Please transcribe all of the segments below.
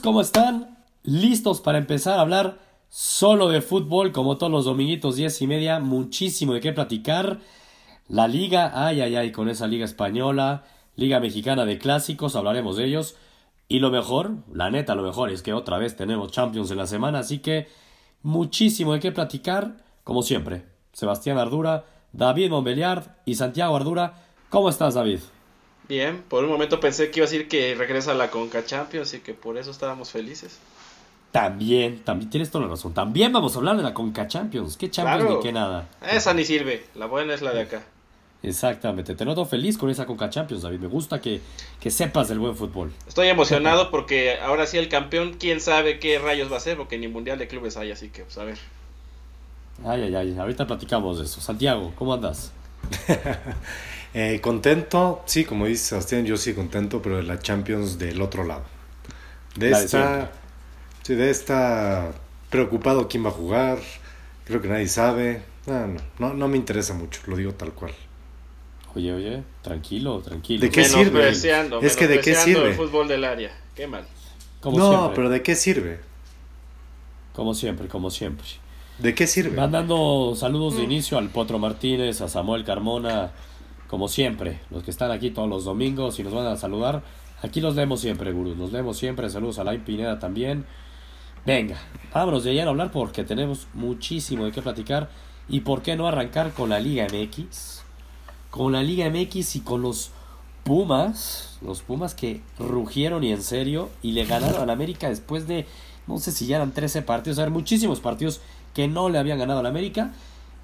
¿Cómo están? ¿Listos para empezar a hablar solo de fútbol como todos los dominguitos diez y media? Muchísimo de qué platicar. La liga, ay, ay, ay, con esa liga española, liga mexicana de clásicos, hablaremos de ellos. Y lo mejor, la neta, lo mejor es que otra vez tenemos Champions en la semana, así que muchísimo de qué platicar, como siempre. Sebastián Ardura, David Montbeliard y Santiago Ardura. ¿Cómo estás, David? Bien, por un momento pensé que iba a decir que regresa a la Conca Champions y que por eso estábamos felices. También, también tienes toda la razón. También vamos a hablar de la Conca Champions. ¿Qué Champions ni qué nada? Esa ni sirve, la buena es la de acá. Exactamente, te noto feliz con esa Conca Champions, David. Me gusta que, que sepas del buen fútbol. Estoy emocionado porque ahora sí el campeón, quién sabe qué rayos va a ser, porque ni Mundial de Clubes hay, así que pues a ver. Ay, ay, ay, ahorita platicamos de eso. Santiago, ¿cómo andas? Eh, contento, sí, como dice Sebastián, yo sí contento, pero de la Champions del otro lado. De esta, sí, de esta preocupado quién va a jugar, creo que nadie sabe. No, no, no, no me interesa mucho, lo digo tal cual. Oye, oye, tranquilo, tranquilo. ¿De qué sirve? Es que de qué sirve. el fútbol del área, qué mal. Como no, siempre. pero ¿de qué sirve? Como siempre, como siempre. ¿De qué sirve? Van dando saludos de inicio al Potro Martínez, a Samuel Carmona, como siempre, los que están aquí todos los domingos y nos van a saludar, aquí los leemos siempre, gurús, los leemos siempre, saludos a Lai Pineda también. Venga, vámonos de allá a hablar porque tenemos muchísimo de qué platicar y por qué no arrancar con la Liga MX, con la Liga MX y con los Pumas, los Pumas que rugieron y en serio y le ganaron a América después de, no sé si ya eran 13 partidos, a ver, muchísimos partidos que no le habían ganado a la América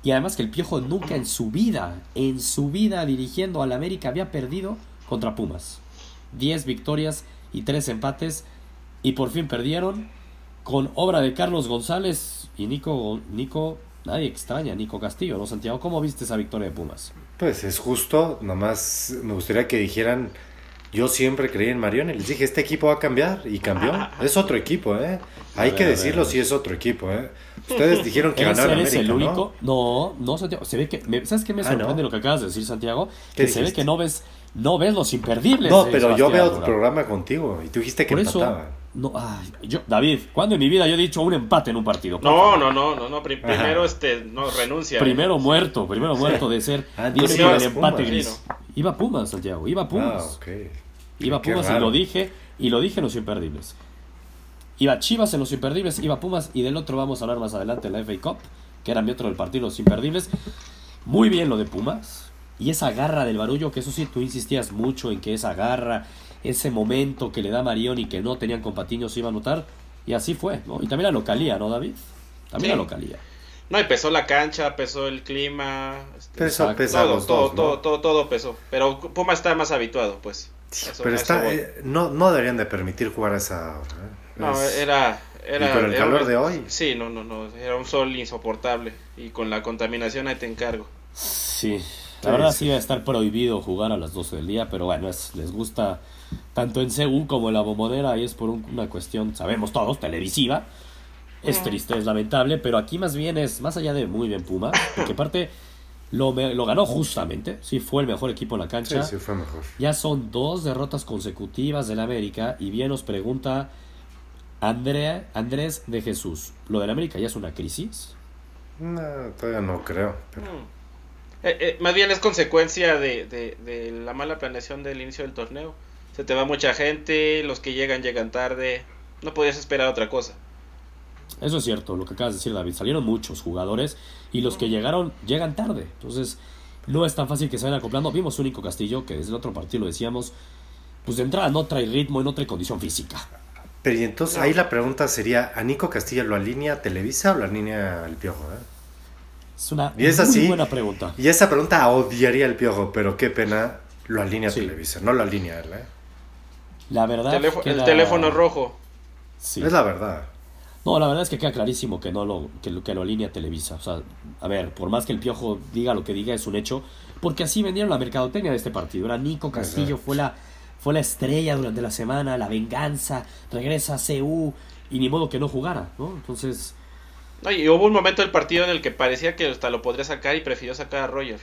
y además que el Piojo nunca en su vida, en su vida dirigiendo al América había perdido contra Pumas. 10 victorias y 3 empates. Y por fin perdieron con obra de Carlos González y Nico, Nico, nadie extraña, Nico Castillo, ¿no, Santiago? ¿Cómo viste esa victoria de Pumas? Pues es justo, nomás me gustaría que dijeran, yo siempre creí en Marión y les dije, este equipo va a cambiar y cambió. Es otro equipo, ¿eh? Hay que decirlo si es otro equipo, ¿eh? Ustedes dijeron que ganaron América, el único? ¿no? no, Santiago, se ve que ¿sabes qué me ah, sorprende lo que acabas de decir, Santiago? Que se ve que no ves no ves los imperdibles. No, pero yo veo tu programa contigo y tú dijiste que Por empataban. no, yo, David, ¿cuándo en mi vida yo he dicho un empate en un partido? No, no, no, no, no, primero este no renuncia. Primero muerto, primero muerto de ser ah, el empate gris. Iba Pumas, Santiago, iba Pumas. Ah, Iba Pumas y lo dije, y lo dije en los imperdibles. Iba Chivas en los imperdibles, iba Pumas y del otro vamos a hablar más adelante en la FA Cup, que era mi otro del partido, los imperdibles. Muy bien lo de Pumas. Y esa garra del barullo, que eso sí, tú insistías mucho en que esa garra, ese momento que le da Marión y que no tenían con Patiño se iba a notar. Y así fue, ¿no? Y también la localía, ¿no, David? También la localía. No, y pesó la cancha, pesó el clima. Este, pesó, todo, todo, todo, todo, todo pesó. Pero Pumas está más habituado, pues. pero está, eh, no, no deberían de permitir jugar a esa hora. ¿eh? No, era... era ¿Y con el calor de hoy? Sí, no, no, no, era un sol insoportable y con la contaminación ahí te encargo. Sí, la verdad sí va a estar prohibido jugar a las 12 del día, pero bueno, es, les gusta tanto en CEU como en la bombonera y es por una cuestión, sabemos todos, televisiva. Es triste, es lamentable, pero aquí más bien es, más allá de muy bien Puma, porque aparte lo, lo ganó justamente, sí fue el mejor equipo en la cancha. Sí, sí, fue mejor. Ya son dos derrotas consecutivas del América y bien nos pregunta Andrea, Andrés de Jesús, ¿lo del América ya es una crisis? No, todavía no creo. Mm. Eh, eh, más bien es consecuencia de, de, la mala planeación del inicio del torneo. Se te va mucha gente, los que llegan llegan tarde. No podías esperar otra cosa. Eso es cierto, lo que acabas de decir David. Salieron muchos jugadores y los que llegaron llegan tarde. Entonces no es tan fácil que se vayan acoplando. Vimos un único Castillo que desde el otro partido lo decíamos, pues de entrada no trae ritmo y no trae condición física. Pero y entonces ahí la pregunta sería, ¿a Nico Castilla lo alinea Televisa o lo alinea el Piojo? Eh? Es una muy buena pregunta. Y esa pregunta odiaría el Piojo, pero qué pena lo alinea Televisa, no lo alinea él. ¿eh? La verdad El teléfono rojo. Sí. Es la verdad. No, la verdad es que queda clarísimo que no lo, que, que lo alinea Televisa. O sea, a ver, por más que el Piojo diga lo que diga, es un hecho. Porque así vendieron la mercadotecnia de este partido. Era Nico Castillo, fue la fue la estrella durante la semana, la venganza, regresa a CU y ni modo que no jugara, ¿no? Entonces... y hubo un momento del partido en el que parecía que hasta lo podría sacar y prefirió sacar a Roger.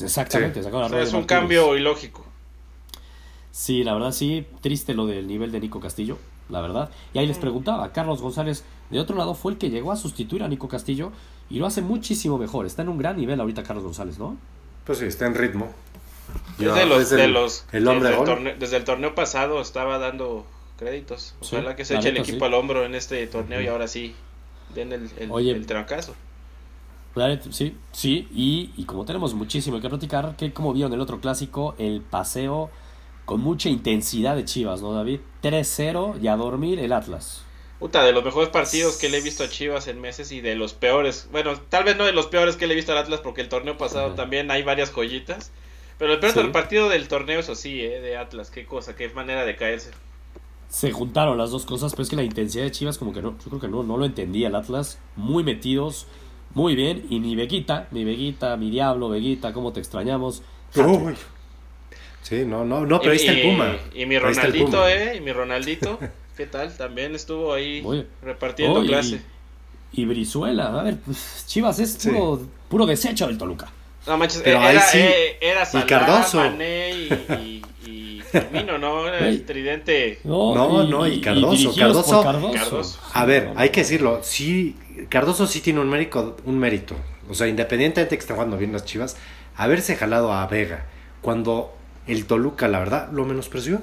Exactamente, sacar a Roger. es un cambio ilógico. Sí, la verdad sí, triste lo del nivel de Nico Castillo. la verdad. Y ahí les preguntaba, Carlos González, de otro lado, fue el que llegó a sustituir a Nico Castillo y lo hace muchísimo mejor. Está en un gran nivel ahorita Carlos González, ¿no? Pues sí, está en ritmo. Desde, los, de los, el hombre desde, el torneo, desde el torneo pasado estaba dando créditos. Ojalá que se eche el equipo al hombro en este torneo y ahora sí den el, el, el trancazo. Sí, sí, y, y, como tenemos muchísimo que platicar, que como vieron el otro clásico, el paseo con mucha intensidad de Chivas, ¿no, David? 3-0 y a dormir el Atlas. Puta, de los mejores partidos que le he visto a Chivas en meses y de los peores. Bueno, tal vez no de los peores que le he visto al Atlas porque el torneo pasado también hay varias joyitas. Pero el peor partido del torneo, eso sí, ¿eh? de Atlas, qué cosa, qué manera de caerse. Se juntaron las dos cosas, pero es que la intensidad de Chivas como que no, yo creo que no, no lo entendía el Atlas. Muy metidos, muy bien. Y mi Veguita, mi Veguita, mi Diablo, Veguita, cómo te extrañamos. Sí, no, no, no, pero ahí está el Puma. Y, mi Ronaldito, ¿eh? Y mi Ronaldito. ¿Qué tal? También estuvo ahí repartiendo clase. Y, Brizuela, a ver, pues, Chivas es puro, puro desecho del Toluca. No manches, Pero era, sí. Eh, era Salah, y Cardoso. Mané y, y, Firmino, ¿no? Era el tridente. No, no, y, Cardoso. Cardoso, Cardoso. A ver, hay que decirlo, sí, Cardoso sí tiene un mérito, un mérito. O sea, independientemente de que esté jugando bien las Chivas, haberse jalado a Vega cuando el Toluca, la verdad, lo menospreció.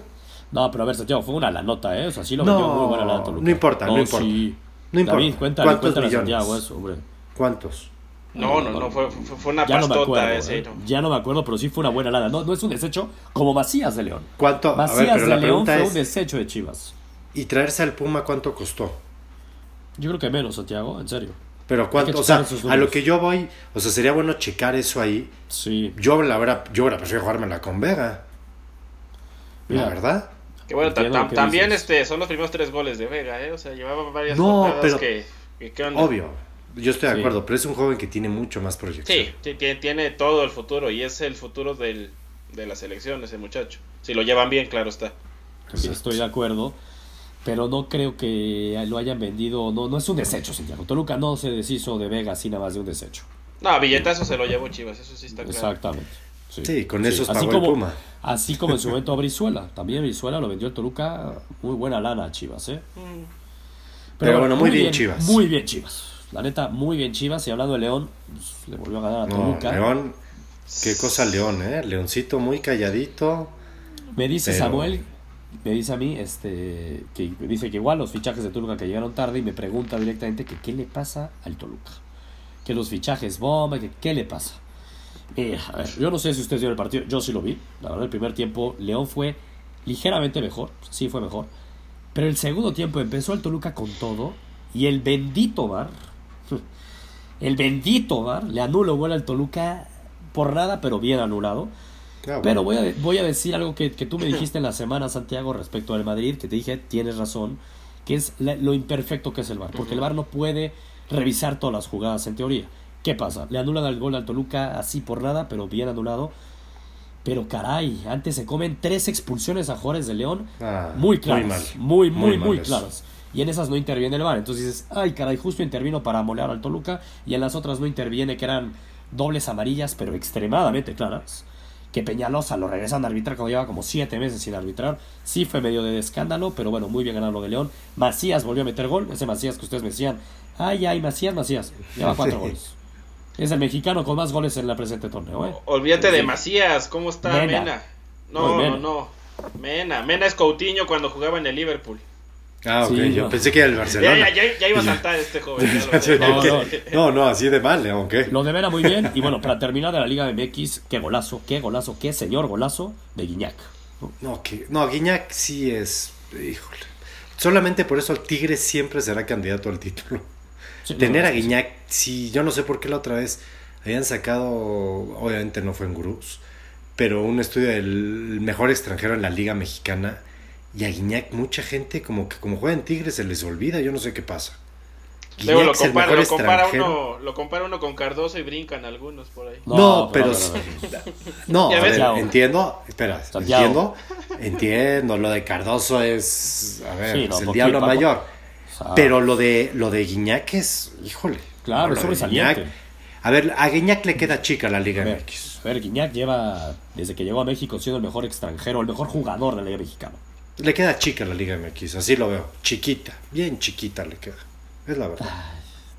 No, pero a ver, Santiago, fue una la nota, ¿eh? O sea, sí lo no, muy buena la Toluca. No importa, no, importa. No importa. David, cuéntale, ¿Cuántos cuéntale millones? Santiago eso, hombre. ¿Cuántos? No, no, no, fue, fue una ya pastota no me acuerdo, ese. ¿eh? Ya no me acuerdo, pero sí fue una buena lana. No, no es un desecho como Macías de León. ¿Cuánto? Macías ver, de León fue un desecho de Chivas. ¿Y traerse al Puma cuánto costó? Yo creo que menos, Santiago, en serio. Pero cuánto, o sea, a lo que yo voy, o sea, sería bueno checar eso ahí. Sí. Yo la verdad, yo la prefiero jugármela con Vega. La verdad. Que bueno, también este, son los primeros tres goles de Vega, ¿eh? O sea, llevaba varias no, pero, que, Obvio, yo estoy de acuerdo, pero es un joven que tiene mucho más proyección. Sí, tiene, tiene todo el futuro y es el futuro del, de la selección ese muchacho. Si lo llevan bien, claro está. Sí, estoy de acuerdo, pero no creo que lo hayan vendido, no no es un desecho, Santiago. Toluca no se deshizo de Vega así nada más de un desecho. No, billetazo se lo llevó Chivas, eso sí está claro. Exactamente. Sí, con eso pagó el Puma. Así como en su momento a Brizuela. También Brizuela lo vendió el Toluca. Muy buena lana a Chivas, ¿eh? Mm. Pero, bueno, muy, bien, Chivas. Muy bien Chivas. La neta, muy bien Chivas. Y hablando de León, pues, le volvió a ganar a Toluca. León, qué cosa León, ¿eh? Leoncito muy calladito. Me dice Samuel, me dice a mí, este, que me dice que igual los fichajes de Toluca que llegaron tarde y me pregunta directamente que qué le pasa al Toluca. Que los fichajes bomba, que qué le pasa. Eh, a ver, yo no sé si ustedes vieron el partido, yo sí lo vi. La verdad, el primer tiempo León fue ligeramente mejor, sí fue mejor. Pero el segundo tiempo empezó el Toluca con todo y el bendito Bar, el bendito Bar, le anula gol al Toluca por nada, pero bien anulado. Pero voy a, voy a decir algo que, que, tú me dijiste en la semana, Santiago, respecto al Madrid, que te dije, tienes razón, que es lo imperfecto que es el Bar, porque el Bar no puede revisar todas las jugadas en teoría. ¿Qué pasa? Le anulan el gol al Toluca así por nada, pero bien anulado. Pero caray, antes se comen tres expulsiones a Juárez de León ah, muy claras. Muy, muy, muy, claras. Y en esas no interviene el VAR. Entonces dices, ay caray, justo intervino para molear al Toluca. Y en las otras no interviene, que eran dobles amarillas, pero extremadamente claras. Que Peñalosa lo regresan a arbitrar cuando lleva como siete meses sin arbitrar. Sí fue medio de escándalo, pero bueno, muy bien ganado lo de León. Macías volvió a meter gol. Ese Macías que ustedes me decían, ay, ay, Macías, Macías. Lleva cuatro goles. Es el mexicano con más goles en la presente torneo. ¿eh? Olvídate de Macías, ¿cómo está Mena? No, no, no. Mena. Mena es Coutinho cuando jugaba en el Liverpool. Ah, ok, yo pensé que era el Barcelona. Ya, iba a saltar este joven. no, no, así de mal, aunque. Lo de Mena muy bien. Y bueno, para terminar de la Liga MX, qué golazo, qué golazo, qué señor golazo de Guiñac. No, que, no Guiñac sí es. Híjole. Solamente por eso el Tigre siempre será candidato al título. Tener a Guiñac, sí, yo no sé por qué la otra vez habían sacado, obviamente no fue en Gurús, pero un estudio del mejor extranjero en la Liga Mexicana. Y a Guiñac, mucha gente, como que como juega en Tigres, se les olvida, yo no sé qué pasa. Luego lo compara, lo, compara uno, lo compara uno con Cardoso y brincan algunos por ahí. No, pero. No, a ver, entiendo. Espera, entiendo. Entiendo. Lo de Cardoso es. A ver, es el diablo mayor. Pero lo de lo de Guiñac es, híjole. Claro, es sobresaliente. A ver, a Guiñac le queda chica la Liga MX. A ver, Guiñac lleva, desde que llegó a México, siendo el mejor extranjero, el mejor jugador de la Liga Mexicana. Le queda chica la Liga MX, así lo veo. Chiquita, bien chiquita le queda. Es la verdad.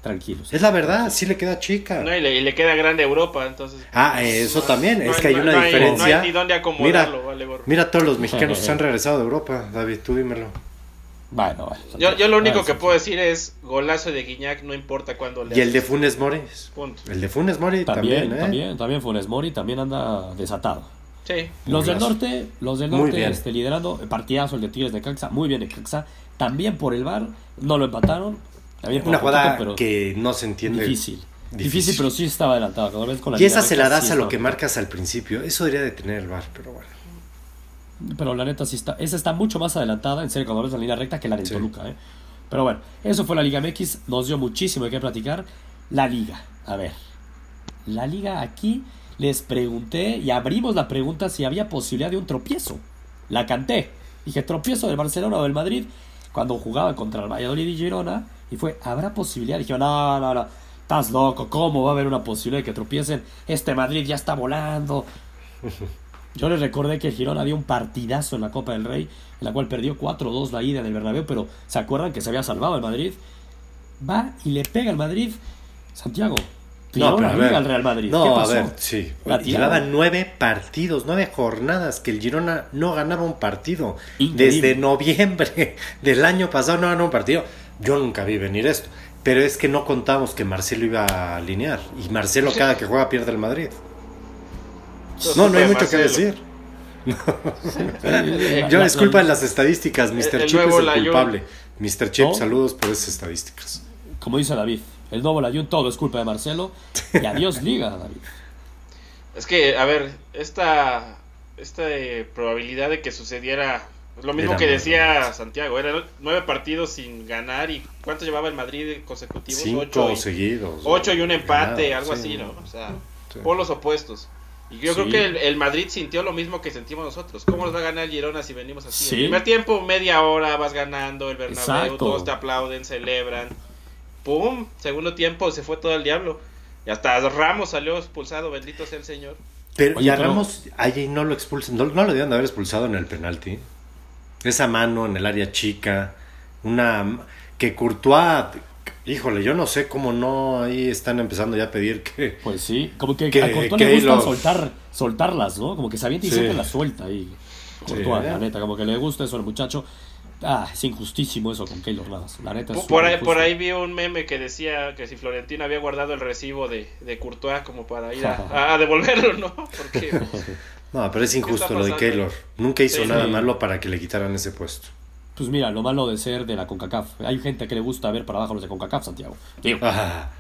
tranquilos. Es la verdad, sí le queda chica. No, y le, y le queda grande Europa, entonces. Ah, eso también, no es hay- que hay no- una no hay- diferencia. no hay ni dónde acomodarlo, vale. Mira todos los mexicanos que se han regresado de Europa, David, tú dímelo. Bueno, bueno. Yo, yo lo único que sí. puedo decir es golazo de Guiñac, no importa cuándo le Y el de. Funes Mori. Punto. El de Funes Mori También, también, ¿eh? también, también Funes Mori también anda desatado. Sí. Los del norte, los del norte este, liderando, eh, partidazo el de Tigres de Caxa, muy bien de Caxa, también por el bar, no lo empataron, también por Una jugada pero que no se entiende. difícil. difícil. Difícil. pero sí estaba adelantado. Cada vez con la Y esa se la das sí a lo que marcas al principio. Eso debería de tener el bar, pero bueno. Pero la neta sí está, esa está mucho más adelantada en serio cuando ves la línea recta que la de Sí. Toluca, ¿eh? Pero bueno, eso fue la Liga MX, nos dio muchísimo de qué platicar. La Liga, a ver. La Liga aquí les pregunté y abrimos la pregunta si había posibilidad de un tropiezo. La canté. Dije tropiezo del Barcelona o del Madrid cuando jugaban contra el Valladolid y Girona y fue, ¿habrá posibilidad? Dije, no, no, no. Estás loco, ¿cómo va a haber una posibilidad de que tropiecen? Este Madrid ya está volando. Yo les recordé que el Girona dio un partidazo en la Copa del Rey, en la cual perdió 4-2 la ida en el Bernabéu, pero ¿se acuerdan que se había salvado el Madrid? Va y le pega al Madrid. Santiago, tiró pero a ver. al Real Madrid. No, ¿Qué a ver, sí. Llevaba nueve partidos, nueve jornadas que el Girona no ganaba un partido. Increíble. Desde noviembre del año pasado no ganó un partido. Yo nunca vi venir esto. Pero es que no contamos que Marcelo iba a alinear. Y Marcelo cada que juega pierde el Madrid. No, no hay mucho que decir. Yo la- disculpa la- las estadísticas. Mr. el Chip es el culpable. Mr. Chip, ¿No? saludos por esas estadísticas. Como dice David, el nuevo Layún, todo es culpa de Marcelo. Y adiós liga, David. Es que, a ver, esta, esta eh, probabilidad de que sucediera lo mismo Era que decía. Santiago, eran nueve partidos sin ganar y ¿cuánto llevaba el Madrid consecutivos? Cinco ocho, y, seguidos. ocho y un empate, Ganado, algo sí. así, ¿no? O sea, Sí. polos opuestos. Y yo Sí. creo que el, el Madrid sintió lo mismo que sentimos nosotros. ¿Cómo nos va a ganar el Girona si venimos así? Sí. El primer tiempo, media hora, vas ganando el Bernabéu, Exacto. todos te aplauden, celebran. ¡Pum! Segundo tiempo, se fue todo el diablo. Y hasta Ramos salió expulsado, bendito sea el Señor. Pero, Oye, y a pero- Ramos, ahí no lo expulsan, no, no lo debían de haber expulsado en el penalti. Esa mano en el área chica, una que Courtois, híjole, yo no sé cómo no ahí están empezando ya a pedir que Pues sí, como que, Que- a Courtois que le gusta los- soltar, soltarlas, ¿no? Como que se avienta y Sí. siempre las suelta ahí. Courtois, Sí. la neta, como que le gusta eso al muchacho. Ah, es injustísimo eso con Keylor Navas. La neta es Por, por ahí, por ahí vi un meme que decía que si Florentino había guardado el recibo de, de Courtois como para ir a, a devolverlo, ¿no? Porque no, pero es injusto lo de? Keylor. Nunca hizo Sí. nada malo para que le quitaran ese puesto. Pues mira, lo malo de ser de la CONCACAF. Hay gente que le gusta ver para abajo los de CONCACAF, Santiago. Digo, Ah,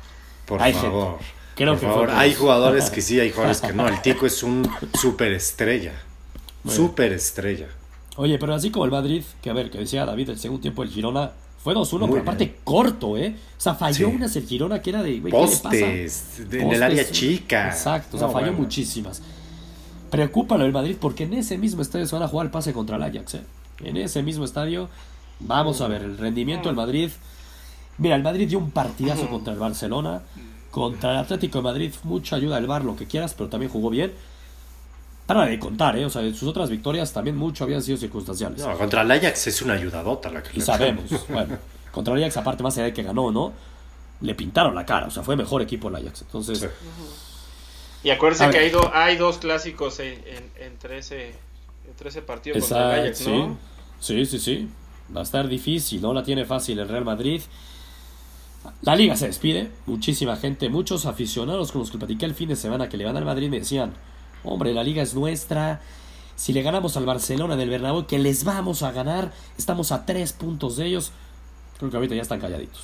por Hay favor. Creo por que favor. fue por Hay jugadores que sí, hay jugadores que no. El Tico es un superestrella. Bueno. Superestrella. Oye, pero así como el Madrid, que a ver, que decía David, el segundo tiempo el Girona fue 2-1, pero Muy aparte bien. corto, ¿eh? O sea, falló Sí. unas el Girona que era de, ¿qué le pasa? Postes, de- en el área chica. Exacto, o sea, No, falló bueno. muchísimas. Preocupa lo del Madrid porque en ese mismo estadio se van a jugar el pase contra el Ajax, ¿eh? En ese mismo estadio, vamos a ver el rendimiento del Madrid. Mira, el Madrid dio un partidazo contra el Barcelona. Contra el Atlético de Madrid, mucha ayuda del Bar, lo que quieras, pero también jugó bien. Para de contar, ¿eh? O sea, sus otras victorias también mucho habían sido circunstanciales. No, contra el Ajax es una ayudadota la que Y le sabemos, bueno, contra el Ajax, aparte más allá de que ganó, ¿no? Le pintaron la cara, o sea, fue mejor equipo el Ajax. Entonces, Sí. Y acuérdense que hay, do- hay dos clásicos en, en- entre, ese, entre ese partido contra el Ajax, sí. ¿no? Sí, sí, sí. Va a estar difícil, no la tiene fácil el Real Madrid. La liga se despide, muchísima gente, muchos aficionados con los que platiqué el fin de semana que le van al Madrid me decían, hombre, la liga es nuestra, si le ganamos al Barcelona del Bernabéu, que les vamos a ganar, estamos a tres puntos de ellos, creo que ahorita ya están calladitos,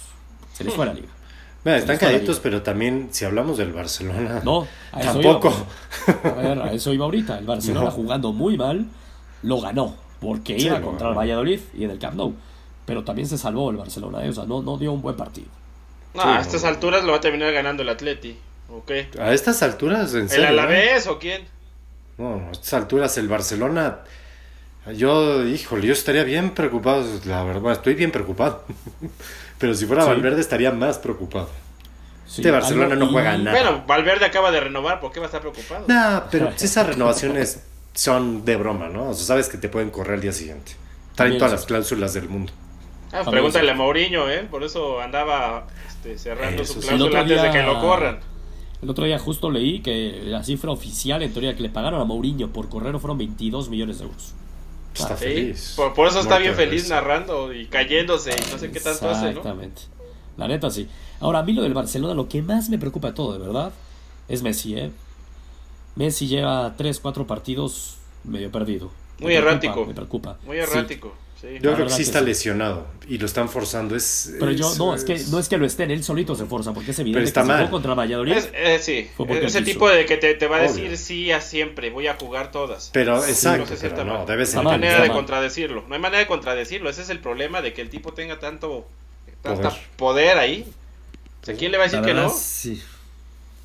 se les fue la liga. Mira, están calladitos, liga. pero también si hablamos del Barcelona, No, a eso tampoco. iba. A ver, a eso iba ahorita. El Barcelona No. jugando muy mal, lo ganó. Porque Sí, iba contra el. Valladolid y en el Camp Nou. Pero también se salvó el Barcelona, ¿eh? o sea, no, no dio un buen partido. No, Sí, a no, estas no. alturas lo va a terminar ganando el Atleti. A estas alturas, en ¿El serio. ¿eh? Alavés o quién? No, a estas alturas el Barcelona, yo, híjole, yo estaría bien preocupado, la verdad, estoy bien preocupado. Pero si fuera Sí. Valverde estaría más preocupado. Sí, Este Barcelona no juega y- nada. Bueno, Valverde acaba de renovar, ¿por qué va a estar preocupado? Nah, pero esas renovaciones son de broma, ¿no? O sea, sabes que te pueden correr al día siguiente. Traen todas las cláusulas del mundo. Ah, pregúntale a Mourinho, ¿eh? Por eso andaba este, cerrando su cláusula antes de que lo corran. El otro día justo leí que la cifra oficial, en teoría, que le pagaron a Mourinho por correr fueron 22 millones de euros. Está feliz. Por, eso está bien feliz narrando y cayéndose y no sé qué tanto hace, ¿no? Exactamente. La neta sí. Ahora, a mí lo del Barcelona, lo que más me preocupa de todo, de verdad, es Messi, ¿eh? Messi lleva 3, 4 partidos medio perdido. Muy errático. Me preocupa. Muy errático. Yo creo que sí está lesionado y lo están forzando. Es, pero yo, no, es, que no es que lo estén, él solito se forza, porque es evidente pero está que mal. jugó contra Valladolid. Eh, sí, ese tipo de que te, te va a decir sí a siempre, voy a jugar todas. Pero exacto, pero no, debe ser. No hay manera de contradecirlo, no hay manera de contradecirlo, ese es el problema de que el tipo tenga tanto poder, poder ahí. O ¿quién le va a decir que no? Sí.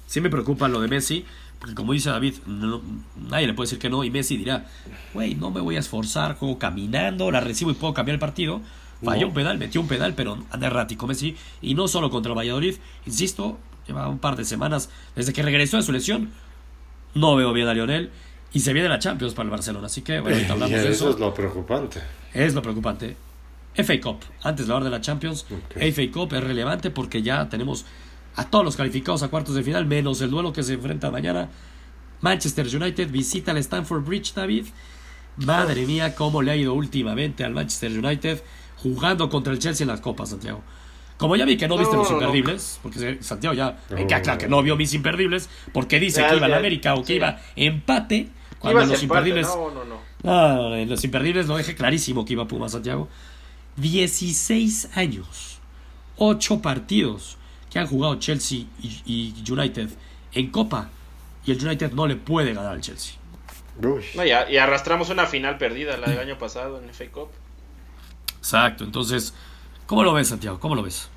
sí me preocupa lo de Messi, como dice David, nadie le puede decir que no. Y Messi dirá, güey, no me voy a esforzar, juego caminando, la recibo y puedo cambiar el partido. Falló un pedal, metió un pedal, pero anda errático Messi. Y no solo contra el Valladolid, insisto, lleva un par de semanas desde que regresó de su lesión. No veo bien a Lionel. Y se viene la Champions para el Barcelona. Así que, bueno, hablamos de eso. es lo preocupante. Es lo preocupante. FA Cup, antes de hablar de la Champions, FA Cup es relevante porque ya tenemos a todos los calificados a cuartos de final, menos el duelo que se enfrenta mañana. Manchester United visita al Stamford Bridge, David. Madre mía, cómo le ha ido últimamente al Manchester United jugando contra el Chelsea en las copas, Santiago. Como ya vi que no viste los imperdibles, porque Santiago ya me queda claro que no vio mis imperdibles, porque dice que iba a la América o que iba empate, cuando los imperdibles. No, no, no. Ah, en los imperdibles lo dejé clarísimo que iba Puma Santiago. 16 años, 8 partidos que han jugado Chelsea y, United en Copa y el United no le puede ganar al Chelsea. y, arrastramos una final perdida la del año pasado en FA Cup. Exacto, entonces, ¿cómo lo ves, Santiago? ¿Cómo lo ves?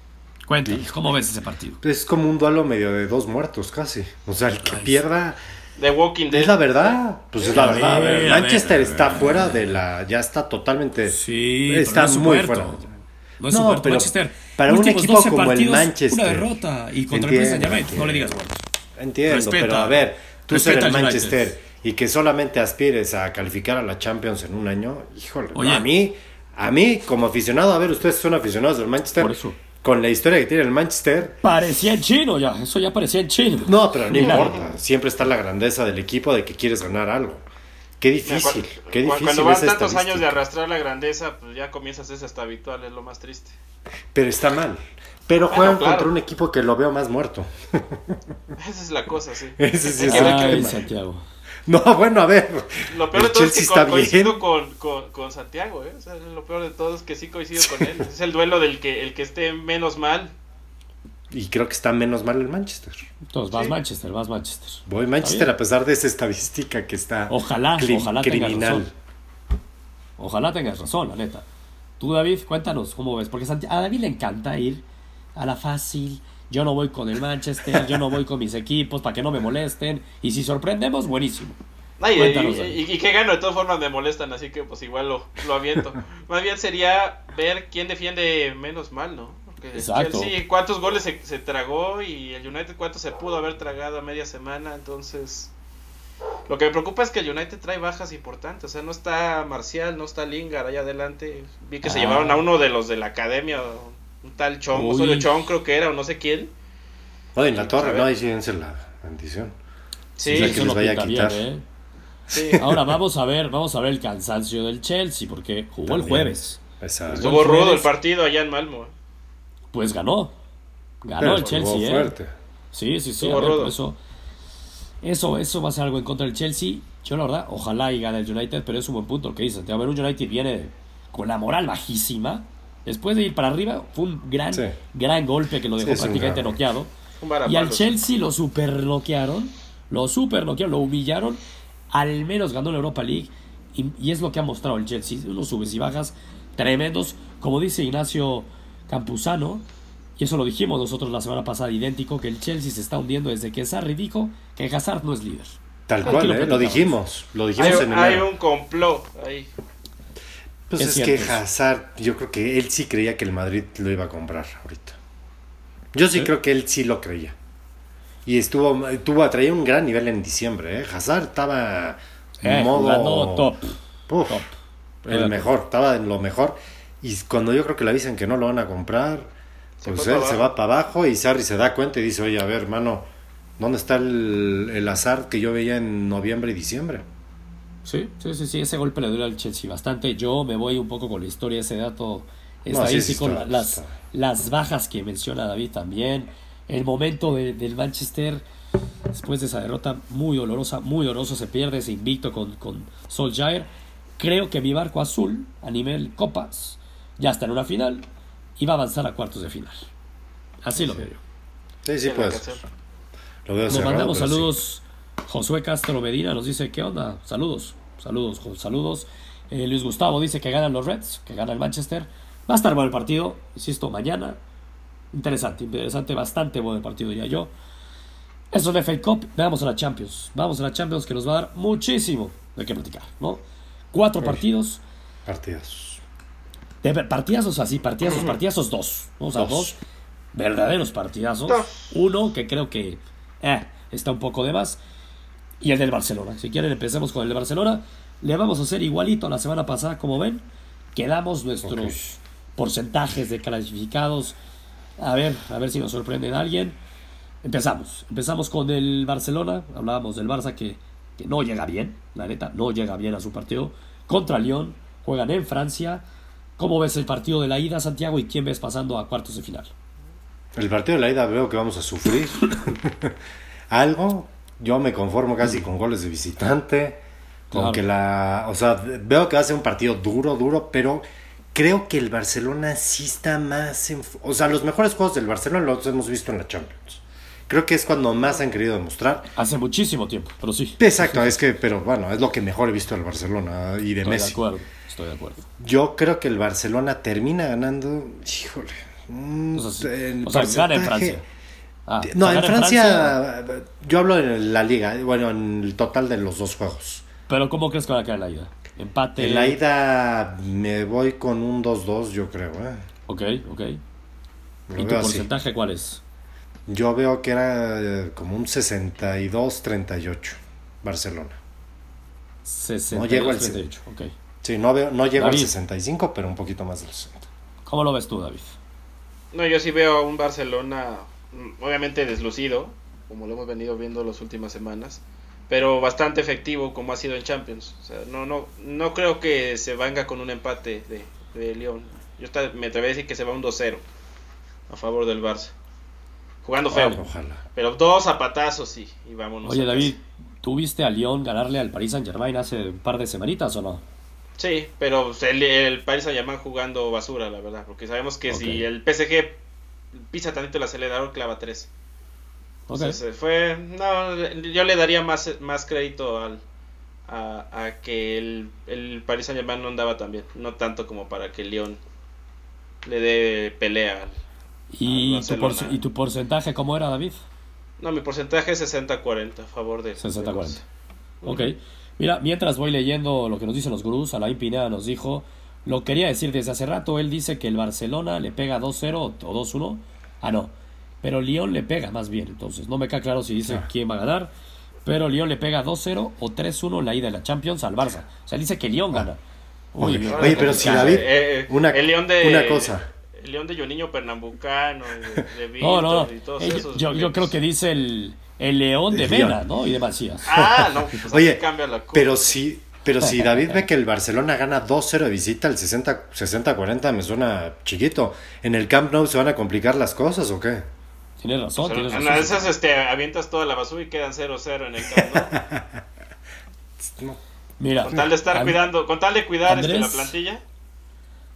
Cuéntanos, ¿cómo ves ese partido? Es como un duelo medio de dos muertos casi. O sea, el que pierda The Walking Dead. Es la verdad. Pues es la verdad. Manchester está fuera de la. Ya está totalmente. Sí, está muy fuera. No, es no pero Manchester, para un equipo como el Manchester. Una derrota y contra el PSG no le digas muerto. Entiendo, pero a ver, tú ser el Manchester y que solamente aspires a calificar a la Champions en un año, híjole, a mí, a mí como aficionado, a ver, ustedes son aficionados del Manchester. Por eso con la historia que tiene el Manchester. Parecía en chino ya, eso ya parecía en chino. No, pero no importa. Siempre está la grandeza del equipo de que quieres ganar algo. Qué difícil, qué difícil. Cuando van tantos años de arrastrar la grandeza, pues ya comienzas a ser hasta habitual, es lo más triste. Pero está mal. Pero juegan contra un equipo que lo veo más muerto. Esa es la cosa, sí. Ese sí es el Santiago. No, bueno, a ver. Lo peor de todo es que coincido con, con, con, Santiago, ¿eh? O sea, lo peor de todo es que sí coincido con él. es el duelo del que el que esté menos mal. Y creo que está menos mal el Manchester. Entonces, vas Manchester, vas Manchester. Voy Manchester a pesar de esa estadística que está ojalá, ojalá Tengas razón. Ojalá tengas razón, la neta. Tú, David, cuéntanos cómo ves. Porque a David le encanta ir a la fácil, yo no voy con el Manchester, yo no voy con mis equipos para que no me molesten. Y si sorprendemos, buenísimo. y, que gano, de todas formas me molestan, así que pues igual lo, lo aviento. Más bien sería ver quién defiende menos mal, ¿no? Exacto. Chelsea cuántos goles se, se, tragó y el United cuántos se pudo haber tragado a media semana, entonces... Lo que me preocupa es que el United trae bajas importantes, o sea, no está Marcial, no está Lingard ahí adelante. Vi que se ah. llevaron a uno de los de la academia, un tal Chong, solo Chong creo que era, o no sé quién. Oye, en la torre, no, ahí sí la bendición. Sí, que les vaya a quitar. ¿eh? sí. Ahora vamos a ver, vamos a ver el cansancio del Chelsea, porque jugó el jueves. Estuvo rudo el partido allá en Malmo. Pues ganó. Ganó el Chelsea, ¿eh? fuerte. Sí, sí, sí. eso, eso, eso va a ser algo en contra del Chelsea. Yo la verdad, ojalá y gane el United, pero es un buen punto lo que dice. A ver, un United viene con la moral bajísima Después de ir para arriba, fue un gran, gran golpe que lo dejó prácticamente noqueado. Y al Chelsea lo super noquearon, lo super noquearon, lo humillaron. Al menos ganó la Europa League. Y, es lo que ha mostrado el Chelsea. Unos subes y bajas tremendos. Como dice Ignacio Campuzano, y eso lo dijimos nosotros la semana pasada, idéntico, que el Chelsea se está hundiendo desde que Sarri dijo que Hazard no es líder. Tal cual, ¿eh? lo, dijimos. Lo dijimos hay, en Hay un complot ahí. Pues es, que Hazard, yo creo que él sí creía que el Madrid lo iba a comprar ahorita. Yo sí, creo que él sí lo creía. Y estuvo, tuvo, traía un gran nivel en diciembre, ¿eh? Hazard estaba en eh, modo... top. top. el mejor, estaba en lo mejor. Y cuando yo creo que le dicen que no lo van a comprar, pues él se va para abajo y Sarri se da cuenta y dice, oye, a ver, hermano, ¿dónde está el, el azar que yo veía en noviembre y diciembre? Sí, sí, sí, sí, ese golpe le duele al Chelsea bastante. Yo me voy un poco con la historia, ese dato estadístico, las, las bajas que menciona David también, el momento del Manchester después de esa derrota muy dolorosa, muy doloroso, se pierde ese invicto con, con Solskjaer. Creo que mi barco azul, a nivel copas, ya está en una final y va a avanzar a cuartos de final. Así lo veo yo. Sí, sí, pues. Lo veo Nos mandamos saludos. Josué Castro Medina nos dice, ¿qué onda? Saludos, saludos, saludos. Eh, Luis Gustavo dice que ganan los Reds, que gana el Manchester. Va a estar bueno el partido, insisto, mañana. Interesante, interesante, bastante bueno el partido, diría yo. Eso es el FA Cup, veamos a la Champions. Vamos a la Champions que nos va a dar muchísimo de qué platicar, ¿no? Cuatro partidos. Partidazos. De partidazos así, partidazos, partidazos dos. Vamos a dos. Verdaderos partidazos. Uno que creo que eh, está un poco de más. Y el del Barcelona. Si quieren, empecemos con el de Barcelona. Le vamos a hacer igualito a la semana pasada, como ven. Quedamos nuestros porcentajes de clasificados. A ver, a ver si nos sorprende alguien. Empezamos. Empezamos con el Barcelona. Hablábamos del Barça que, que no llega bien, la neta, no llega bien a su partido. Contra Lyon. Juegan en Francia. ¿Cómo ves el partido de la ida, Santiago? ¿Y quién ves pasando a cuartos de final? El partido de la ida veo que vamos a sufrir. Algo. Yo me conformo casi con goles de visitante. Con que la. O sea, veo que va a ser un partido duro, duro, pero creo que el Barcelona sí está más. o sea, los mejores juegos del Barcelona los hemos visto en la Champions. Creo que es cuando más han querido demostrar. Hace muchísimo tiempo, pero sí. Exacto, es que, pero bueno, es lo que mejor he visto del Barcelona y de Messi. De acuerdo, estoy de acuerdo. Yo creo que el Barcelona termina ganando. Híjole. o sea, gana en Francia. Ah, no, en Francia, yo hablo en la liga, bueno, en el total de los dos juegos. Pero ¿cómo crees que va a quedar la ida? Empate. En la ida me voy con un 2-2, yo creo. ¿eh? Ok, ok. ¿Y tu porcentaje cuál es? Yo veo que era eh, como un 62-38 Barcelona. 62, no llego al 38, ok. Sí, no, veo, no llego al 65, pero un poquito más del 60. ¿Cómo lo ves tú, David? No, yo sí veo a un Barcelona mm, obviamente deslucido, como lo hemos venido viendo las últimas semanas, pero bastante efectivo como ha sido en Champions. O sea, no, no, no creo que se venga con un empate de, de León. Yo me atrevo a decir que se va un 2-0 a favor del Barça. Jugando feo. ojalá. Pero dos zapatazos sí, y vámonos. Oye, David, ¿tú viste a Lyon ganarle al Paris Saint Germain hace un par de semanitas o no? Sí, pero el, el Paris Saint Germain jugando basura, la verdad, porque sabemos que si el PSG pisa tantito el acelerador, clava tres. Entonces, eh, fue, no, yo le daría más, más crédito al, a, que el, el Paris Saint Germain no andaba tan bien, no tanto como para que Lyon le dé pelea ¿Y tu, ¿Y tu porcentaje cómo era, David? No, mi porcentaje es 60-40 a favor de... 60-40. Ok. Mira, mientras voy leyendo lo que nos dicen los gurús, Alain Pineda nos dijo, lo quería decir desde hace rato, él dice que el Barcelona le pega 2-0 o 2-1. Ah, no. Pero Lyon le pega más bien, entonces no me queda claro si dice ah. quién va a ganar. Pero Lyon le pega 2-0 o 3-1 en la ida de la Champions al Barça. O sea, él dice que Lyon gana. Oye, pero si David, eh, eh, una, una cosa el león de Yoniño Pernambucano, de, de no, no, y todos esos. Yo, yo, creo que dice el, el león de Mena, ¿no? Y de Macías. Ah, no, pues Oye, cambia la pero si, pero si David ve que el Barcelona gana 2-0 de visita, el 60-40 me suena chiquito. ¿En el Camp Nou se van a complicar las cosas o qué? Tienes razón, pues, tienes razón. En esas este, avientas toda la basura y quedan 0-0 en el Camp Nou. Mira, con tal de estar cuidando, con tal de cuidar este, la plantilla.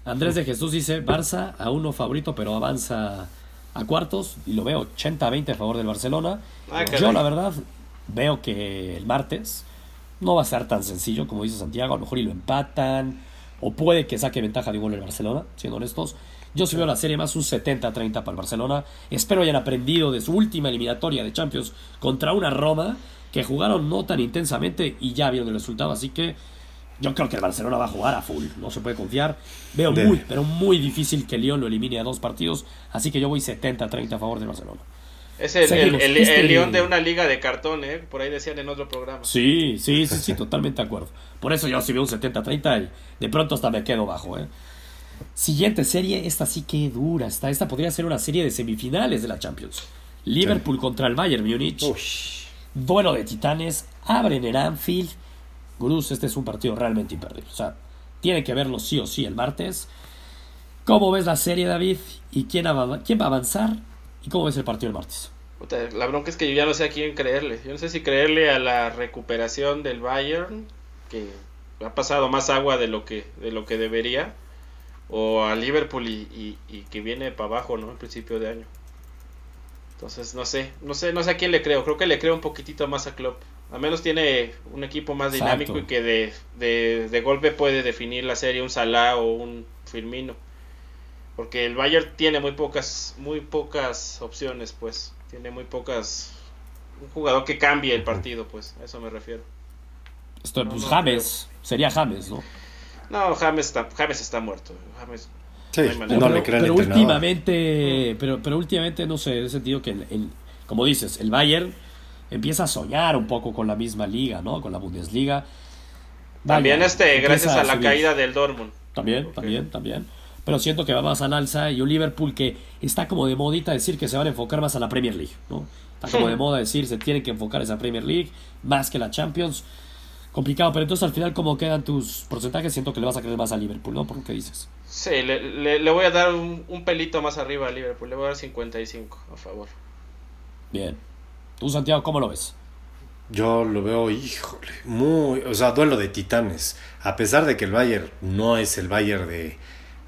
Andrés de Jesús dice, Barça a uno favorito, pero avanza a cuartos. Y lo veo 80-20 a favor del Barcelona. Ah, Yo la verdad veo que el martes no va a ser tan sencillo como dice Santiago. A lo mejor y lo empatan. O puede que saque ventaja de gol el Barcelona, siendo honestos. Yo sí veo la serie más un 70-30 para el Barcelona. Espero hayan aprendido de su última eliminatoria de Champions contra una Roma que jugaron no tan intensamente y ya vieron el resultado. Así que yo creo que el Barcelona va a jugar a full, no se puede confiar. Veo muy, pero muy difícil que Lyon lo elimine a dos partidos, así que yo voy 70-30 a favor del Barcelona. Es el, el, este león de una liga de cartón, ¿eh? Por ahí decían en otro programa. Sí, sí, sí, sí, totalmente de acuerdo. Por eso yo si veo un 70-30 de pronto hasta me quedo bajo, ¿eh? Siguiente serie, esta sí que dura. Esta, esta podría ser una serie de semifinales de la Champions. Liverpool contra el Bayern Múnich. Duelo de titanes. Abren en Anfield. Gurús, este es un partido realmente imperdible. O sea, tiene que verlo sí o sí el martes. ¿Cómo ves la serie, David? ¿Y quién, quién va a avanzar? ¿Y cómo ves el partido el martes? La bronca es que yo ya no sé a quién creerle. Yo no sé si creerle a la recuperación del Bayern, que ha pasado más agua de lo que, de lo que debería, o a Liverpool y, que viene para abajo, ¿no? En principio de año. Entonces, no sé, no sé, no sé a quién le creo. Creo que le creo un poquitito más a Klopp. Al menos tiene un equipo más dinámico y que de, de, de, golpe puede definir la serie un Salah o un Firmino. Porque el Bayern tiene muy pocas, muy pocas opciones, pues. Tiene muy pocas. Un jugador que cambie el partido, pues. A eso me refiero. Esto, pues James. Sería James, ¿no? No, James está, James está muerto. James. Sí, no, le creen pero últimamente, pero, pero últimamente, no sé, en el sentido que, el, como dices, el Bayern empieza a soñar un poco con la misma liga, ¿no? Con la Bundesliga. también este, gracias a, la caída del Dortmund. También, también, también pero siento que va más al alza y un Liverpool que está como de modita decir que se van a enfocar más a la Premier League, ¿no? Está como de moda decir se tienen que enfocar a esa Premier League más que la Champions. Complicado, pero entonces al final, ¿cómo quedan tus porcentajes? Siento que le vas a creer más a Liverpool, ¿no? Por lo que dices. Sí, le, le, voy a dar un, un, pelito más arriba a Liverpool. Le voy a dar 55 a favor. Bien. ¿Tú, Santiago, cómo lo ves? Yo lo veo, híjole, muy. O sea, duelo de titanes. A pesar de que el Bayern no es el Bayern de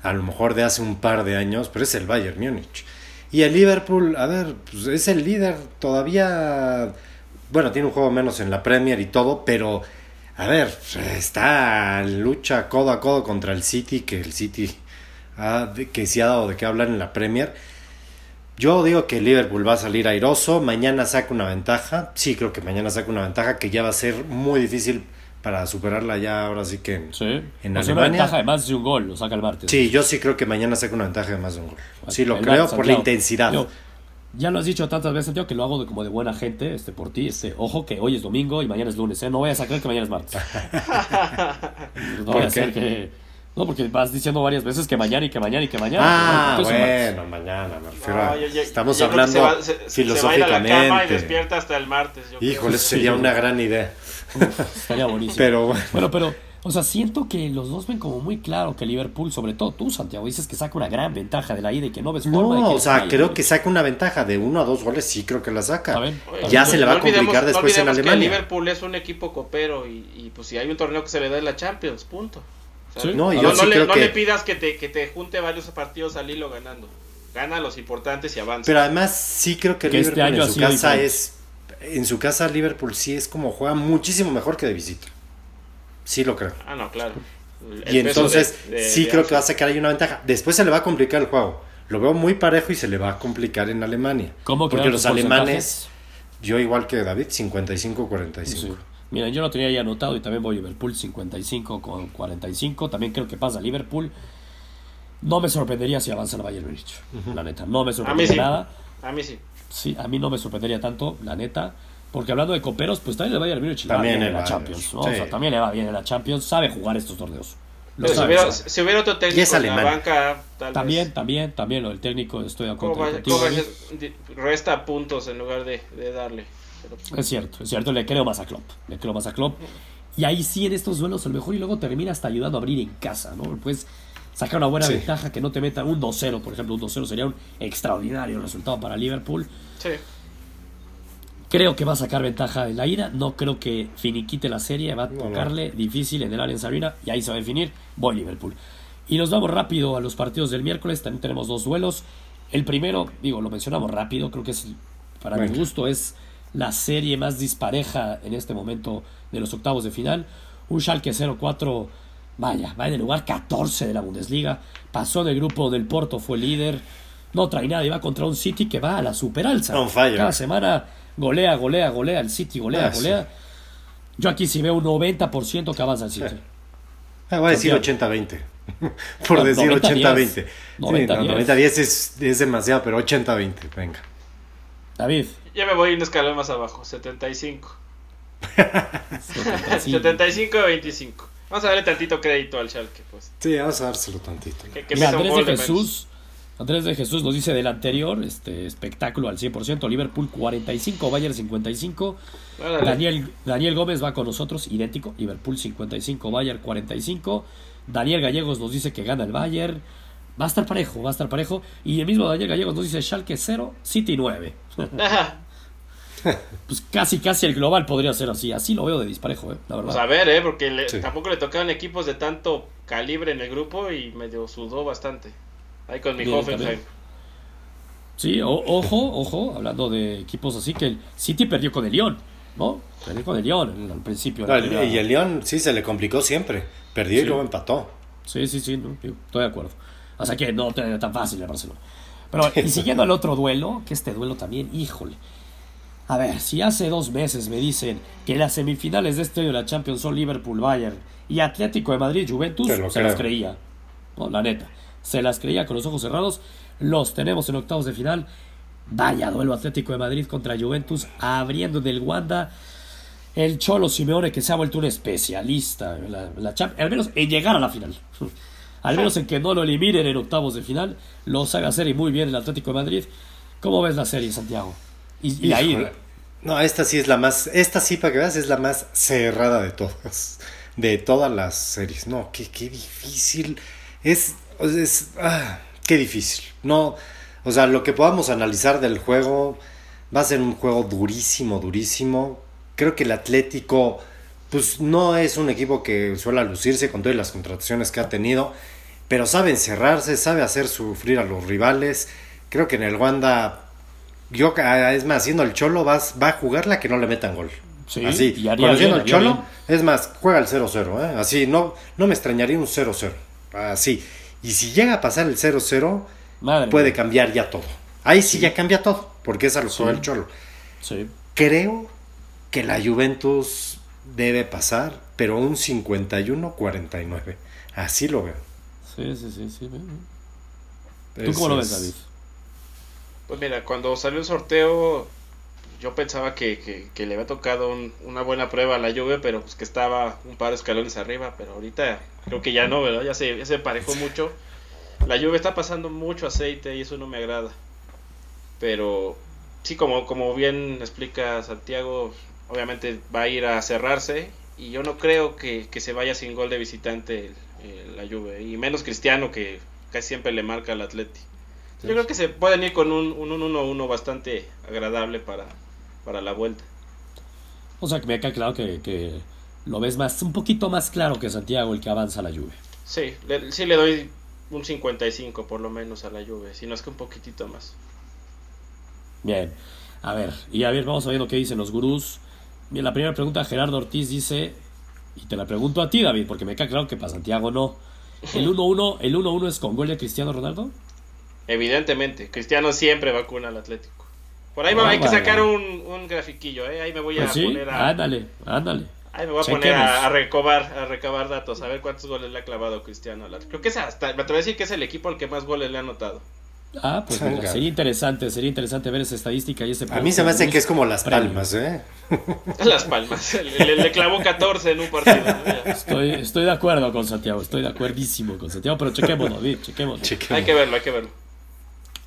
a lo mejor de hace un par de años, pero es el Bayern Múnich. Y el Liverpool, a ver, pues es el líder todavía, bueno, tiene un juego menos en la Premier y todo, pero a ver, está lucha codo a codo contra el City, que el City ha, que se ha dado de qué hablar en la Premier. Yo digo que Liverpool va a salir airoso, mañana saca una ventaja, sí creo que mañana saca una ventaja que ya va a ser muy difícil para superarla ya ahora sí que en, sí. en Alemania. una ventaja de más de un gol, lo saca el martes. Sí, yo sí creo que mañana saca una ventaja de más de un gol. Sí, lo creo por la intensidad. ya lo has dicho tantas veces, tío, que lo hago de, como de buena gente, este, por ti, este, ojo que hoy es domingo y mañana es lunes, ¿eh? No vayas a creer que mañana es martes. no voy a ser que... No, porque vas diciendo varias veces que mañana y que mañana y que mañana. Ah, bueno, mañana, me refiero Estamos hablando filosóficamente. Se va a, la cama y despierta hasta el martes. Híjole, sería una gran idea. estaría buenísimo. Pero bueno. pero, o sea, siento que los dos ven como muy claro que Liverpool, sobre todo tú, Santiago, dices que saca una gran ventaja de la ida y que no ves forma no, o sea, creo que saca una ventaja de uno a dos goles, sí creo que la saca. Ya se le va a complicar después en Alemania. Que Liverpool es un equipo copero y, pues si hay un torneo que se le da en la Champions, punto. No, yo le, no le pidas que te, que te junte varios partidos al hilo ganando. Gana los importantes y avanza. Pero además sí creo que, este Liverpool en su casa es en su casa Liverpool sí es como juega muchísimo mejor que de visita. Sí lo creo. Ah, no, claro. y entonces sí creo que va a sacar ahí una ventaja. Después se le va a complicar el juego. Lo veo muy parejo y se le va a complicar en Alemania. ¿Cómo Porque los alemanes, yo igual que David, 55-45. Mira, yo lo tenía ya anotado y también voy a Liverpool 55 con 45. También creo que pasa Liverpool. No me sorprendería si avanza el Bayern Munich, la neta. No me sorprendería nada. A mí sí. Sí, a mí no me sorprendería tanto, la neta. Porque hablando de coperos, pues también va a ir Múnich también en la Champions. ¿no? O sea, también le va bien en la Champions. Sabe jugar estos torneos. si, hubiera, si, hubiera, otro técnico en la banca, tal también, también, también lo del técnico, estoy de acuerdo. Resta puntos en lugar de, de darle. Es cierto, es cierto, le creo más a Klopp. Le creo más a Klopp. Y ahí sí, en estos duelos, a lo mejor y luego termina hasta ayudando a abrir en casa, ¿no? Pues sacar una buena ventaja, que no te meta un 2-0, por ejemplo, un 2-0 sería un extraordinario resultado para Liverpool. Sí. Creo que va a sacar ventaja de la ida, no creo que finiquite la serie, va a tocarle difícil en el en Sabina y ahí se va a definir, voy Liverpool. Y nos vamos rápido a los partidos del miércoles, también tenemos dos duelos. El primero, digo, lo mencionamos rápido, creo que es, para mi gusto, es la serie más dispareja en este momento de los octavos de final. Un Schalke 0-4 Vaya, va en el lugar 14 de la Bundesliga. Pasó del grupo del Porto, fue líder. No trae nada y va contra un City que va a la superalza. Cada semana golea, golea, golea. El City golea, ah, golea. Yo aquí sí veo un 90% que avanza el City. Ah, voy a decir 80-20. Por decir 80-20. 90-10 es, es demasiado, pero 80-20, venga. David. Ya me voy un escalón más abajo, 75. 75 25. Vamos a darle tantito crédito al Schalke, pues. Sí, vamos a dárselo tantito. Andrés de Jesús, Andrés de Jesús nos dice del anterior, este espectáculo al 100%, Liverpool 45, Bayern 55. Daniel, Daniel Gómez va con nosotros, idéntico, Liverpool 55, Bayern 45. Daniel Gallegos nos dice que gana el Bayern. Va a estar parejo, va a estar parejo. Y el mismo Daniel Gallegos nos dice Schalke 0, City 9. pues casi, casi el global podría ser así. Así lo veo de disparejo, ¿eh? la verdad. Pues a ver, ¿eh? Porque tampoco le tocaban equipos de tanto calibre en el grupo y medio sudó bastante. Ahí con mi Hoffenheim. Sí, ojo, ojo, hablando de equipos así, que el City perdió con el Lyon, ¿no? Perdió con el Lyon al principio. y el Lyon sí se le complicó siempre. Perdió y luego empató. Sí, sí, sí, estoy de acuerdo. O sea que no tan fácil el Barcelona. Pero y siguiendo al otro duelo, que este duelo también, híjole. A ver, si hace dos meses me dicen que las semifinales de este año de la Champions son Liverpool, Bayern y Atlético de Madrid, Juventus, se las creía. No, la neta. Se las creía con los ojos cerrados. Los tenemos en octavos de final. Vaya duelo Atlético de Madrid contra Juventus, abriendo del Wanda el Cholo Simeone que se ha vuelto un especialista en la, la al menos en llegar a la final. Al menos en que no lo eliminen en octavos de final, los haga hacer y muy bien el Atlético de Madrid. ¿Cómo ves la serie, Santiago? Y, ahí. No, esta sí es la más. Esta sí, para que veas, es la más cerrada de todas. De todas las series. No, qué, qué difícil. Es. es ah, qué difícil. No. O sea, lo que podamos analizar del juego va a ser un juego durísimo, durísimo. Creo que el Atlético, pues no es un equipo que suele lucirse con todas las contrataciones que ha tenido, pero sabe encerrarse, sabe hacer sufrir a los rivales. Creo que en el Wanda yo, ah, es más, haciendo el Cholo, vas, va a jugarla que no le metan gol. Sí, Así, conociendo el Cholo, es más, juega el 0-0, ¿eh? Así, no, no me extrañaría un 0-0. Así. Y si llega a pasar el 0-0, puede cambiar ya todo. Ahí sí, ya cambia todo, porque es a lo que el Cholo. Sí. Creo que la Juventus debe pasar, pero un 51-49. Así lo veo. Sí, sí, sí, sí. ¿Tú cómo lo ves, David? Pues mira, cuando salió el sorteo, yo pensaba que, le había tocado una buena prueba a la lluvia, pero pues que estaba un par de escalones arriba, pero ahorita creo que ya no, ¿verdad? Ya se, ya se parejó mucho. La lluvia está pasando mucho aceite y eso no me agrada. Pero sí, como, como bien explica Santiago, obviamente va a ir a cerrarse y yo no creo que, se vaya sin gol de visitante la lluvia, y menos Cristiano que casi siempre le marca al Atleti. Yo creo que se pueden ir con un 1-1-1 bastante agradable para, para la vuelta. O sea, que me queda claro que, lo ves más un poquito más claro que Santiago el que avanza a la lluvia. Sí, le, sí le doy un 55 por lo menos a la lluvia, si no es que un poquitito más. Bien, a ver, y a ver, vamos a ver lo que dicen los gurús. Bien, la primera pregunta, Gerardo Ortiz dice, y te la pregunto a ti, David, porque me queda claro que para Santiago no. ¿El 1-1 el 1-1 es con gol de Cristiano Ronaldo? Evidentemente, Cristiano siempre vacuna al Atlético. Por ahí me, hay que sacar un, un grafiquillo, ¿eh? ahí me voy a pues poner a... Ándale, ándale. Ahí me voy a poner a, recabar, a recabar datos, a ver cuántos goles le ha clavado Cristiano. Creo que es hasta, me atrevo a decir que es el equipo al que más goles le ha anotado. Ah, pues sería interesante, sería interesante ver esa estadística y ese A mí se me hace que es como las palmas, ¿eh? Las palmas, le, clavó 14 en un partido. Estoy, estoy de acuerdo con Santiago, estoy de acuerdísimo con Santiago, pero chequémoslo, chequémoslo. Hay que verlo, hay que verlo.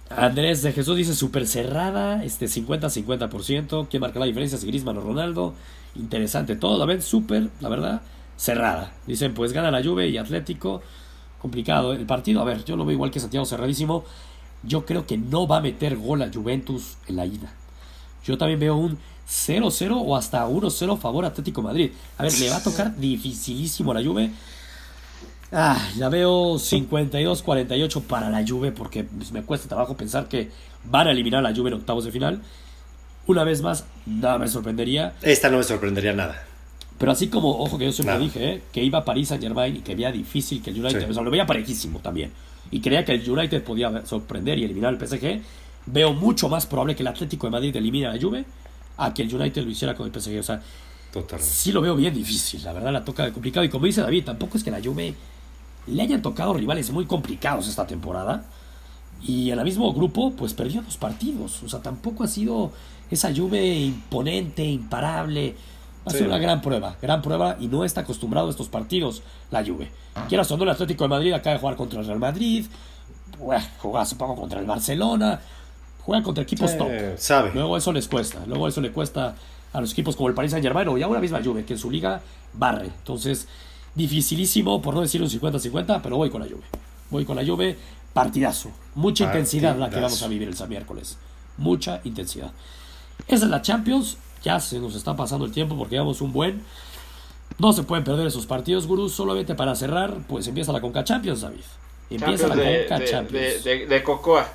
Andrés de Jesús dice súper cerrada, este 50-50%. ¿Quién marca la diferencia? Si Griezmann o Ronaldo. Interesante todo, la ven súper, la verdad, cerrada. Dicen, pues gana la Juve y Atlético. Complicado el partido. A ver, yo lo veo igual que Santiago cerradísimo. Yo creo que no va a meter gol a Juventus en la ida. Yo también veo un 0-0 o hasta 1-0 favor Atlético Madrid. A ver, le va a tocar dificilísimo a la Juve. Ah, ya veo 52-48 para la Juve porque me cuesta trabajo pensar que van a eliminar a la Juve en octavos de final. Una vez más, nada me sorprendería. Esta no me sorprendería nada. Pero así como, ojo que yo siempre dije, ¿eh? que iba a París Saint Germain y que veía difícil que el United, o sea, lo veía parejísimo también. Y creía que el United podía sorprender y eliminar al PSG. Veo mucho más probable que el Atlético de Madrid elimine a la Juve a que el United lo hiciera con el PSG. O sea, Totalmente. sí lo veo bien difícil, la verdad la toca de complicado. Y como dice David, tampoco es que la Juve le hayan tocado rivales muy complicados esta temporada. Y en el mismo grupo, pues perdió dos partidos. O sea, tampoco ha sido esa Juve imponente, imparable. Va a ser una gran prueba, gran prueba y no está acostumbrado a estos partidos la Juve. Quiera o no, el Atlético de Madrid acaba de jugar contra el Real Madrid, juega poco contra el Barcelona, juega contra equipos top. Sabe. Luego eso les cuesta, luego eso le cuesta a los equipos como el Paris Saint Germain o ya una misma Juve, que en su liga barre. Entonces, dificilísimo, por no decir un 50-50, pero voy con la Juve. Voy con la Juve, partidazo. Mucha intensidad la que vamos a vivir el miércoles. Mucha intensidad. Esa es la Champions. Ya se nos está pasando el tiempo porque llevamos un buen. No se pueden perder esos partidos, gurús. Solamente para cerrar, pues empieza la Conca Champions, David. Empieza la Conca Champions. De, cocoa.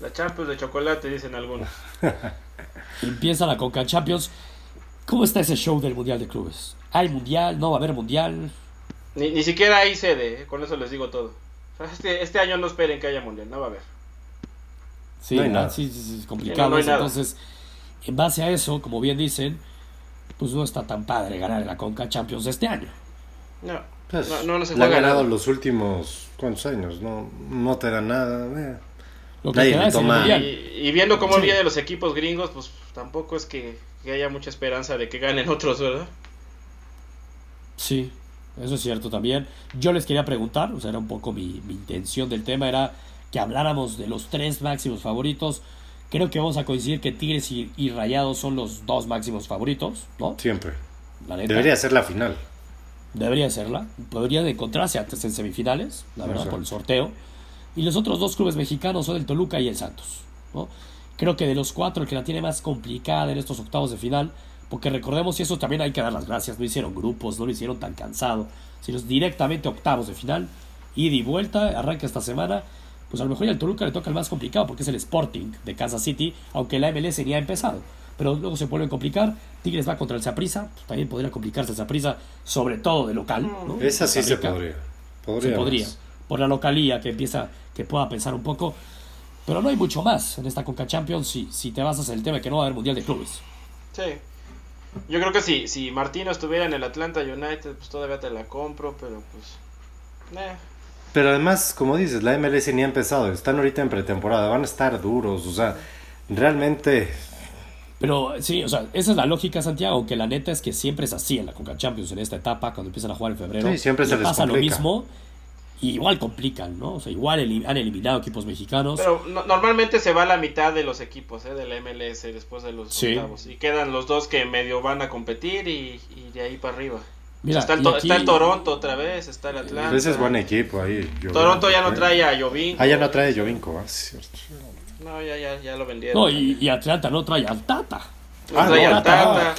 La Champions de chocolate, dicen algunos. empieza la Conca Champions. ¿Cómo está ese show del Mundial de Clubes? ¿Hay Mundial? ¿No va a haber Mundial? Ni, ni siquiera hay sede, eh, con eso les digo todo. Este, este año no esperen que haya Mundial, no va a haber. Sí, no sí, sí, es complicado. entonces, en base a eso, como bien dicen, pues no está tan padre ganar la Conca Champions este año. No, pues, no, no, se ha ganado los últimos, ¿cuántos años? No, no te da nada. Eh. Lo que es y, y, viendo cómo vienen los equipos gringos, pues tampoco es que, que, haya mucha esperanza de que ganen otros, ¿verdad? Sí, eso es cierto también. Yo les quería preguntar, o sea, era un poco mi, mi intención del tema, era que habláramos de los tres máximos favoritos. Creo que vamos a coincidir que Tigres y, Rayados son los dos máximos favoritos, ¿no? Siempre. Debería ser la final. Debería serla. Podrían encontrarse antes en semifinales, la verdad, por el sorteo. Y los otros dos clubes mexicanos son el Toluca y el Santos. ¿no? Creo que de los cuatro, el que la tiene más complicada en estos octavos de final, porque recordemos, y eso también hay que dar las gracias, no hicieron grupos, no lo hicieron tan cansado, sino directamente octavos de final, ida y vuelta, arranca esta semana pues a lo mejor al Toluca le toca el más complicado porque es el Sporting de Kansas City, aunque la MLS ya ha empezado. Pero luego se vuelve a complicar. Tigres va contra el Zaprisa, pues también podría complicarse el Zaprisa, sobre todo de local. ¿no? Esa sí se podría. podría. Se podría. Por la localía que empieza, que pueda pensar un poco. Pero no hay mucho más en esta Conca Champions si, si te basas en el tema de que no va a haber Mundial de Clubes. Sí. Yo creo que si, si Martino estuviera en el Atlanta United, pues todavía te la compro, pero pues... Eh. Pero además, como dices, la MLS ni ha empezado, están ahorita en pretemporada, van a estar duros, o sea, realmente... Pero sí, o sea, esa es la lógica, Santiago, que la neta es que siempre es así en la Coca Champions en esta etapa, cuando empiezan a jugar en febrero. Sí, siempre se les pasa lo mismo. Y igual complican, ¿no? O sea, igual han eliminado equipos mexicanos. Pero normalmente se va la mitad de los equipos ¿eh? de la MLS después de los octavos. Y quedan los dos que medio van a competir y de ahí para arriba está, el, Toronto otra vez, está el Atlanta. Ese es buen equipo ahí. Toronto ya no trae a Jovinko. Ah, ya no trae a Jovinko, ah, cierto. No, ya, ya, ya lo vendieron. No, y, Atlanta no trae al Tata. No trae al Tata.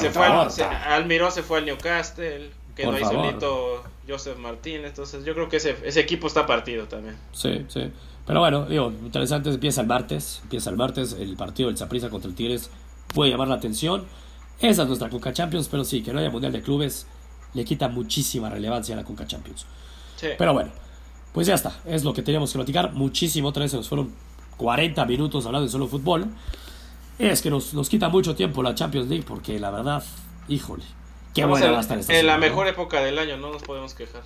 se, fue Almirón se fue al Newcastle, quedó ahí solito Joseph Martínez. Entonces yo creo que ese, ese equipo está partido también. Sí, sí. Pero bueno, digo, interesante, empieza el martes, empieza el martes el partido del Zaprisa contra el Tigres, puede llamar la atención. Esa es nuestra Conca Champions, pero sí, que no haya Mundial de Clubes le quita muchísima relevancia a la Conca Champions. Pero bueno, pues ya está, es lo que teníamos que platicar. Muchísimo, otra vez se nos fueron 40 minutos hablando de solo fútbol. Es que nos, nos quita mucho tiempo la Champions League porque la verdad, híjole, qué buena va a estar esta En la mejor época del año, no nos podemos quejar.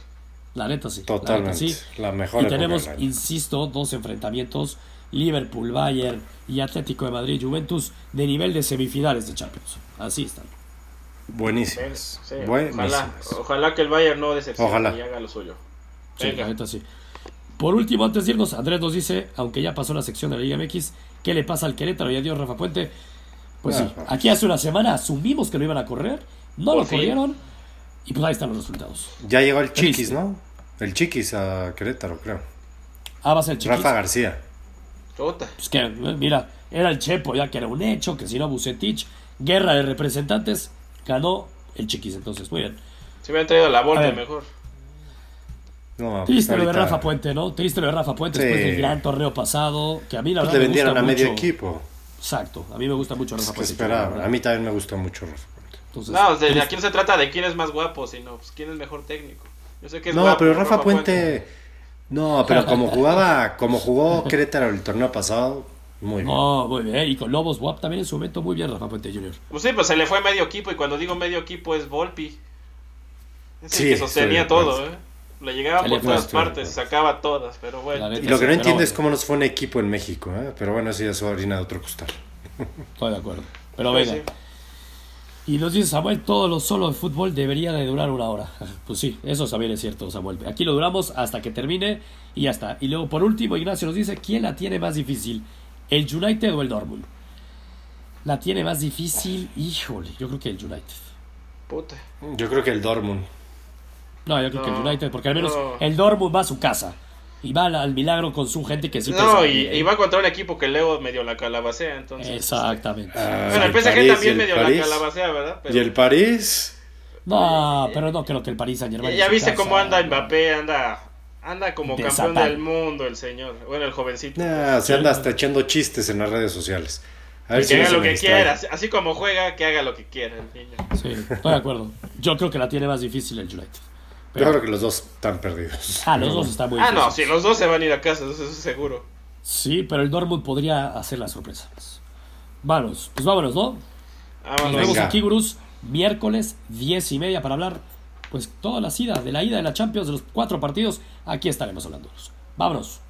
La neta sí. Totalmente. sí. La mejor y tenemos, insisto, dos enfrentamientos Liverpool, Bayern y Atlético de Madrid, Juventus de nivel de semifinales de Champions. Así están. Buenísimos. Ojalá, que el Bayern no decepcione y haga lo suyo. Sí, sí. Por último, antes de irnos, Andrés nos dice, aunque ya pasó la sección de la Liga MX, ¿qué le pasa al Querétaro y adiós Rafa Puente? Pues sí, ah, aquí hace una semana asumimos que lo iban a correr, no lo corrieron y pues ahí están los resultados. Ya llegó el Chiquis, ¿no? El Chiquis a Querétaro, creo. Ah, va a ser el Chiquis. Rafa García. Pues que, mira, era el Chepo, ya que era un hecho, que si no Bucetich, guerra de representantes, ganó el Chiquis, entonces, muy bien. Se hubieran traído la vuelta mejor. No, Triste lo de Rafa Puente, ¿no? Triste lo de Rafa Puente después del gran torneo pasado, que a mí la pues verdad le vendieron a medio equipo. Exacto, a mí me gusta mucho Rafa Puente. a mí también me gusta mucho Rafa Puente. Entonces, no, de, aquí no se trata de quién es más guapo, sino pues, quién es mejor técnico. Yo sé que es no, pero Rafa, Puente no, pero como jugaba, como jugó Querétaro el torneo pasado, muy bien. No, muy bien. Y con Lobos WAP también en su momento muy bien, Rafa Puente Jr. Pues sí, pues se le fue medio equipo y cuando digo medio equipo es Volpi. Es el que sostenía todo, ¿eh? Le llegaba por todas partes, sacaba todas, pero bueno. Y lo que no entiendo es cómo nos fue un equipo en México, ¿eh? pero bueno, eso ya es harina de otro costal. Estoy de acuerdo. Pero pues venga. Y nos dice Samuel, todo lo solo de fútbol debería de durar una hora. Pues sí, eso también es cierto, Samuel. Aquí lo duramos hasta que termine y ya está. Y luego, por último, Ignacio nos dice, ¿quién la tiene más difícil? ¿El United o el Dortmund? La tiene más difícil, híjole, yo creo que el United. Puta. Yo creo que el Dortmund. No, yo creo que el United, porque al menos el Dortmund va a su casa. Y va al, milagro con su gente que sí No, y, va contra un equipo que luego medio la calabacea, entonces. Exactamente. Ah, bueno, el PSG también medio la calabacea, ¿verdad? ¿Y el París? No, pero no creo que el París Saint Germain. Ya viste cómo anda Mbappé, anda anda como campeón del mundo el señor. Bueno, el jovencito. se anda hasta echando chistes en las redes sociales. A ver que haga lo que quiera, así como juega, que haga lo que quiera el niño. Sí, estoy de acuerdo. Yo creo que la tiene más difícil el United. Yo creo que los dos están perdidos. Ah, los dos están muy Ah, no, sí, los dos se van a ir a casa, eso es seguro. Sí, pero el Dortmund podría hacer la sorpresa. Vamos, pues vámonos, ¿no? Nos vemos aquí, Gurús, miércoles, diez y media para hablar, pues toda la ida, de la ida de la Champions, de los cuatro partidos. Aquí estaremos hablando. Vámonos.